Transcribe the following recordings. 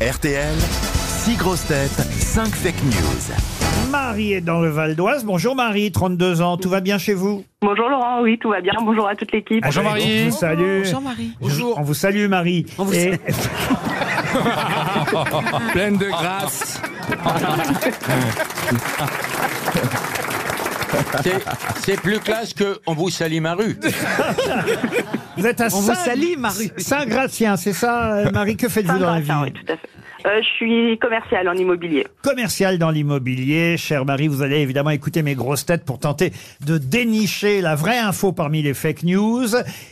RTL, 6 grosses têtes, 5 fake news. Marie est dans le Val d'Oise. Bonjour Marie, 32 ans. Tout va bien chez vous? Bonjour Laurent, oui, tout va bien. Bonjour à toute l'équipe. Bonjour Marie. On vous salue. Bonjour Marie. On vous salue Marie. Et- Pleine de grâce. C'est- C'est plus classe que on vous salue ma rue. vous êtes à On vous Saint- salue, Marie. Saint-Gratien, c'est ça euh, Marie Que faites-vous dans la vie Saint-Gratien, oui, tout à fait. Euh, je suis commercial en immobilier. Commercial dans l'immobilier. Chère Marie, vous allez évidemment écouter mes grosses têtes pour tenter de dénicher la vraie info parmi les fake news.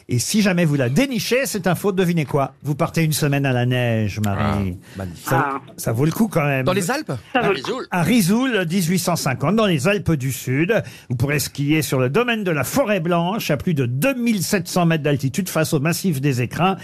Et si jamais vous la dénichez, cette info, devinez quoi? Vous partez une semaine à la neige, Marie. ça, Ah. ça vaut le coup quand même. Dans les Alpes? Ça vaut à Risoul, 1850, dans les Alpes du Sud. Vous pourrez skier sur le domaine de la Forêt Blanche, à plus de 2700 mètres d'altitude, face au massif des écrins.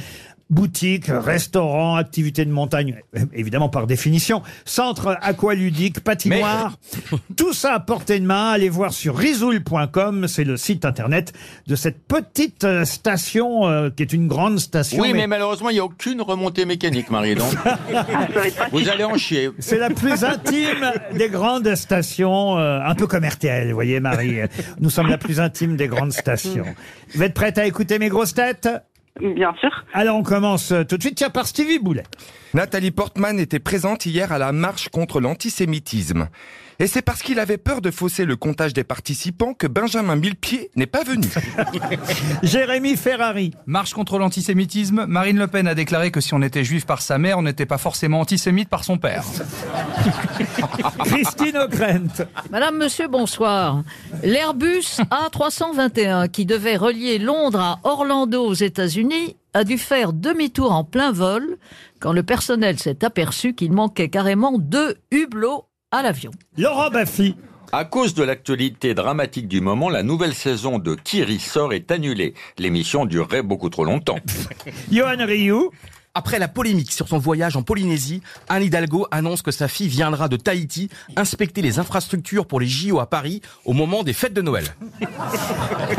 Boutiques, restaurants, activités de montagne, évidemment par définition, centre aqualudique, patinoire, tout ça à portée de main. Allez voir sur risoul.com, c'est le site internet de cette petite euh, station euh, qui est une grande station. Oui, mais mais malheureusement, il n'y a aucune remontée mécanique, Marie. Donc, vous allez en chier. C'est la plus intime des grandes stations, euh, un peu comme RTL, vous voyez Marie. Nous sommes la plus intime des grandes stations. Vous êtes prête à écouter mes grosses têtes? Bien sûr. Alors on commence euh, tout de suite, tiens, par Stevie Boulet. Nathalie Portman était présente hier à la marche contre l'antisémitisme. Et c'est parce qu'il avait peur de fausser le comptage des participants que Benjamin Millepied n'est pas venu. Jérémy Ferrari. Marche contre l'antisémitisme, Marine Le Pen a déclaré que si on était juif par sa mère, on n'était pas forcément antisémite par son père. Christine O'Krent. Madame, monsieur, bonsoir. L'Airbus A321 qui devait relier Londres à Orlando aux États-Unis a dû faire demi-tour en plein vol quand le personnel s'est aperçu qu'il manquait carrément deux hublots à l'avion. Laurent Baffy. À cause de l'actualité dramatique du moment, la nouvelle saison de Qui ressort est annulée. L'émission durerait beaucoup trop longtemps. Johan Rioux. Après la polémique sur son voyage en Polynésie, Anne Hidalgo annonce que sa fille viendra de Tahiti inspecter les infrastructures pour les JO à Paris au moment des fêtes de Noël.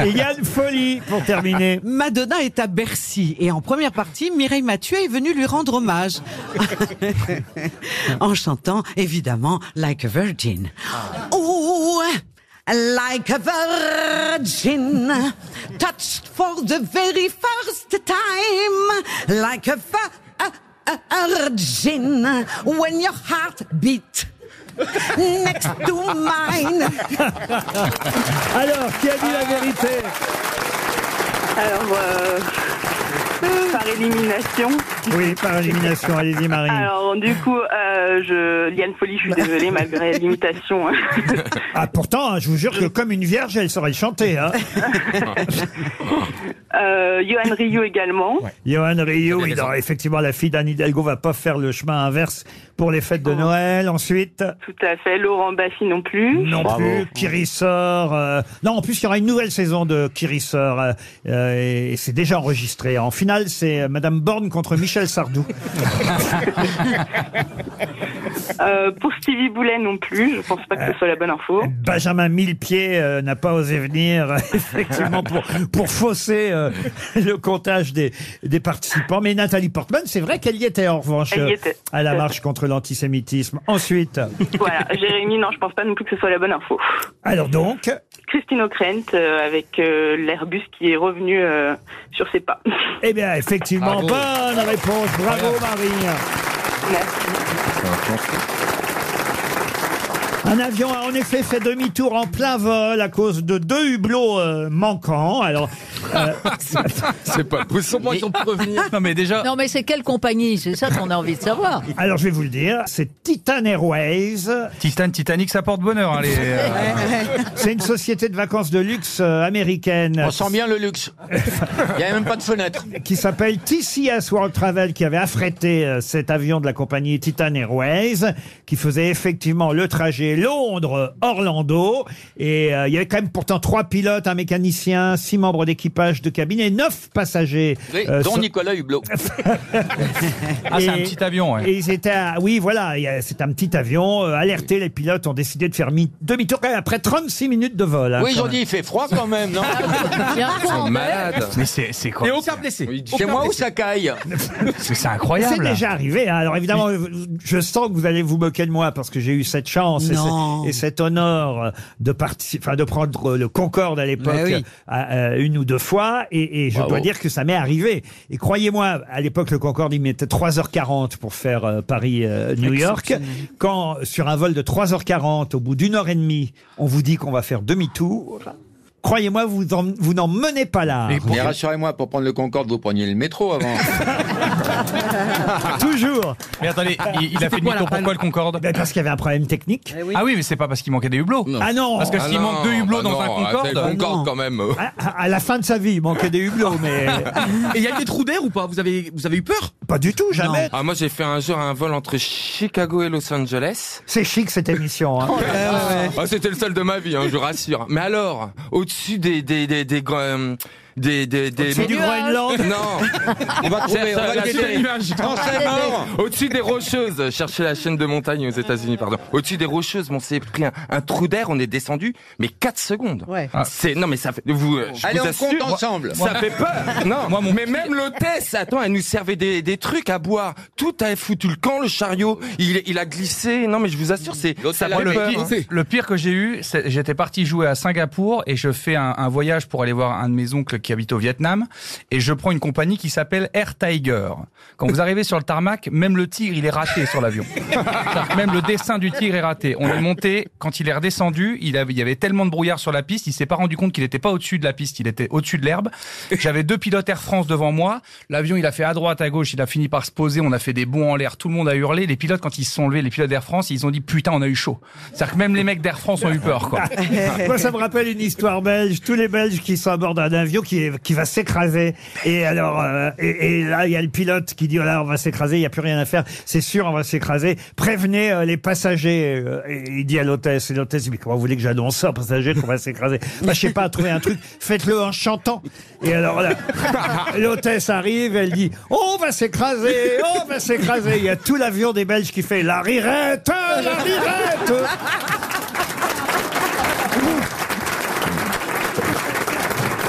Et Yann Folly pour terminer. Madonna est à Bercy et en première partie, Mireille Mathieu est venue lui rendre hommage. en chantant évidemment Like a Virgin. Oh, like a virgin, touched for the very first time, like a, virgin, when your heart beat next to mine. Alors, qui a dit la vérité? Alors, euh, par élimination. Oui, par élimination, allez-y Marie. Alors, du coup, euh, je, Liane Folie, je suis désolée, malgré l'imitation. Ah pourtant, hein, je vous jure que comme une vierge, elle saurait chanter. Hein. Euh, Johan Rio également. Johan Rio, non, effectivement, la fille d'Anne Hidalgo va pas faire le chemin inverse pour les fêtes de Noël. Ensuite, Tout à fait. Laurent Baffy non plus. non Bravo. plus, Kiri sort. euh, Non, en plus, il y aura une nouvelle saison de Kiri sort. euh, euh, et c'est déjà enregistré. En finale, c'est euh, Madame Borne contre Michel Sardou. Euh, pour Stevie Boulet non plus. Je pense pas que ce soit la bonne info. Benjamin Millepied euh, n'a pas osé venir, euh, effectivement, pour, pour fausser euh, le comptage des, des participants. Mais Nathalie Portman, c'est vrai qu'elle y était, en revanche, Elle y euh, était. à la marche contre l'antisémitisme. Ensuite, Voilà. Jérémy, non, je pense pas non plus que ce soit la bonne info. alors donc, Christine O'Krent euh, avec euh, l'Airbus qui est revenu euh, sur ses pas. eh bien, effectivement, Bravo. bonne réponse. Bravo, Marie. Merci. Un avion a en effet fait demi-tour en plein vol à cause de deux hublots euh, manquants. C'est pas possible. Comment ils ont pu revenir Non mais déjà, Non mais c'est quelle compagnie? C'est ça qu'on a envie de savoir. alors je vais vous le dire, c'est Titan Airways. Titan, Titanic, ça porte bonheur. hein, les, euh, C'est une société de vacances de luxe euh, américaine. On sent bien le luxe. Il n'y a même pas de fenêtre. qui s'appelle TCS World Travel, qui avait affrété euh, cet avion de la compagnie Titan Airways, qui faisait effectivement le trajet Londres-Orlando. Et euh, il y avait quand même pourtant trois pilotes, un mécanicien, six membres d'équipage équipage de cabine et 9 passagers. Oui, euh, dont sont- Nicolas Hublot. Ah, c'est un Et- petit avion, ouais. Et ils étaient, à- oui, voilà, il y a- c'est un petit avion. euh, alerté, les pilotes ont décidé de faire mi- demi-tour quand même après 36 minutes de vol. hein, Oui, ils quand ont dit, il fait froid quand même, non Il y a un courant d'air. Malade. Mais c'est c'est quoi Et aucun blessé. Chez moi, où ça caille C'est c'est C'est incroyable. déjà arrivé. hein. Alors évidemment, je sens que vous allez vous moquer de moi parce que j'ai eu cette chance et, Non. ce- et cet honneur de participer, enfin de prendre le Concorde à l'époque Mais oui. à- euh, une ou deux fois, et, et je Bravo. dois dire que ça m'est arrivé. Et croyez-moi, à l'époque le Concorde il mettait 3h40 pour faire euh, Paris-New York. Quand sur un vol de 3h40, au bout d'une heure et demie, on vous dit qu'on va faire demi-tour. Croyez-moi, vous en- vous n'en menez pas là. Mais Mais rassurez-moi, pour prendre le Concorde, vous preniez le métro avant. Toujours. Mais attendez, il, il a fait demi-tour pourquoi le Concorde Ben, parce qu'il y avait un problème technique. Ah oui, mais c'est pas parce qu'il manquait des hublots. Ah non. Parce que Ah s'il non, manque deux hublots bah dans non, un ah, c'est Concorde, le Concorde quand même. À, à la fin de sa vie, il manquait des hublots, mais Et il y a eu des trous d'air ou pas? Vous avez, vous avez eu peur? Pas du tout, jamais. Ah, moi, j'ai fait un jour un vol entre Chicago et Los Angeles. C'est chic cette émission. hein. Ah, c'était le seul de ma vie, hein, je vous rassure. Mais alors, au-dessus des des des des euh, des des des C'est du. Groenland. non, On va trouver, on va guetter. Français mort au-dessus des rocheuses. Cherchez la chaîne de montagne aux États-Unis, pardon. Au-dessus des rocheuses, on s'est pris un, un trou d'air, on est descendu, mais 4 secondes. Ouais. C'est non mais ça fait vous. euh, je Allez, vous on assure, compte ensemble. Ça fait peur. Non, Moi, mon mais même l'hôtesse, attends, elle nous servait des, des trucs à boire. Tout a foutu le camp, le chariot. Il, il a glissé. Non, mais je vous assure, c'est ça fait le, peur. pire, hein. le pire que j'ai eu, c'est- j'étais parti jouer à Singapour et je fais un, un voyage pour aller voir un de mes oncles qui habite au Vietnam et je prends une compagnie qui s'appelle Air Tiger. Quand vous arrivez sur le tarmac, même le tigre, il est raté sur l'avion. Même le dessin du tigre est raté. On est monté, quand il est redescendu, il, y avait tellement de brouillard sur la piste, il s'est pas rendu compte qu'il n'était pas au-dessus de la piste, il était au-dessus de l'herbe. J'avais deux pilotes Air France devant moi. L'avion, il a fait à droite, à gauche, il a fini par se poser, on a fait des bonds en l'air, tout le monde a hurlé. Les pilotes, quand ils se sont levés, les pilotes d'Air France, ils ont dit putain, on a eu chaud. C'est-à-dire que même les mecs d'Air France ont eu peur, quoi. Moi, ça me rappelle une histoire belge. Tous les Belges qui sont à bord d'un avion qui va s'écraser. Et alors, euh, et, et là, il y a le pilote qui dit, oh là, on va s'écraser, il n'y a plus rien à faire. C'est sûr, on va s'écraser. Prévenez euh, les passagers. Euh, Et il dit à l'hôtesse, et l'hôtesse dit, mais comment vous voulez que j'annonce ça aux passagers qu'on va s'écraser Bah, je sais pas, trouver un truc. Faites-le en chantant. Et alors là, l'hôtesse arrive, elle dit, on va s'écraser, on va s'écraser. Il y a tout l'avion des Belges qui fait la rirette, la rirette.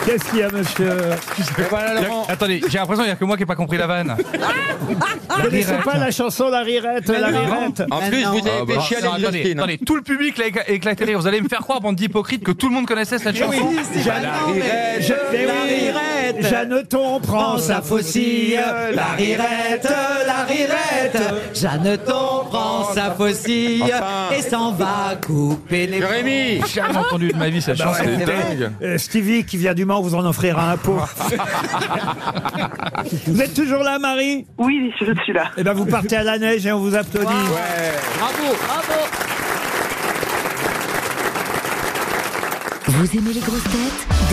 Qu'est-ce qu'il y a, monsieur Voilà, Laurent. Attendez, j'ai l'impression qu'il n'y a que moi qui n'ai pas compris la vanne. Vous connaissez pas la chanson La Rirette, La Rirette En plus, vous avez Ah, bah, fait chialer attendez, Justine. hein. attendez, tout le public l'a éclaté de rire. Vous allez me faire croire, bande d'hypocrites, que tout le monde connaissait cette chanson oui, Jeanneton prend sa faucille, la rirette, la rirette. Jeanneton prend sa faucille Enfin. et s'en va couper les Jérémy J'ai jamais entendu de ma vie cette chanson. C'est dingue. Euh, Stevie qui vient du Mans vous en offrira un pot. vous êtes toujours là, Marie Oui, je suis là. Eh ben, vous partez à la neige et on vous applaudit. Bravo. Vous aimez les grosses têtes?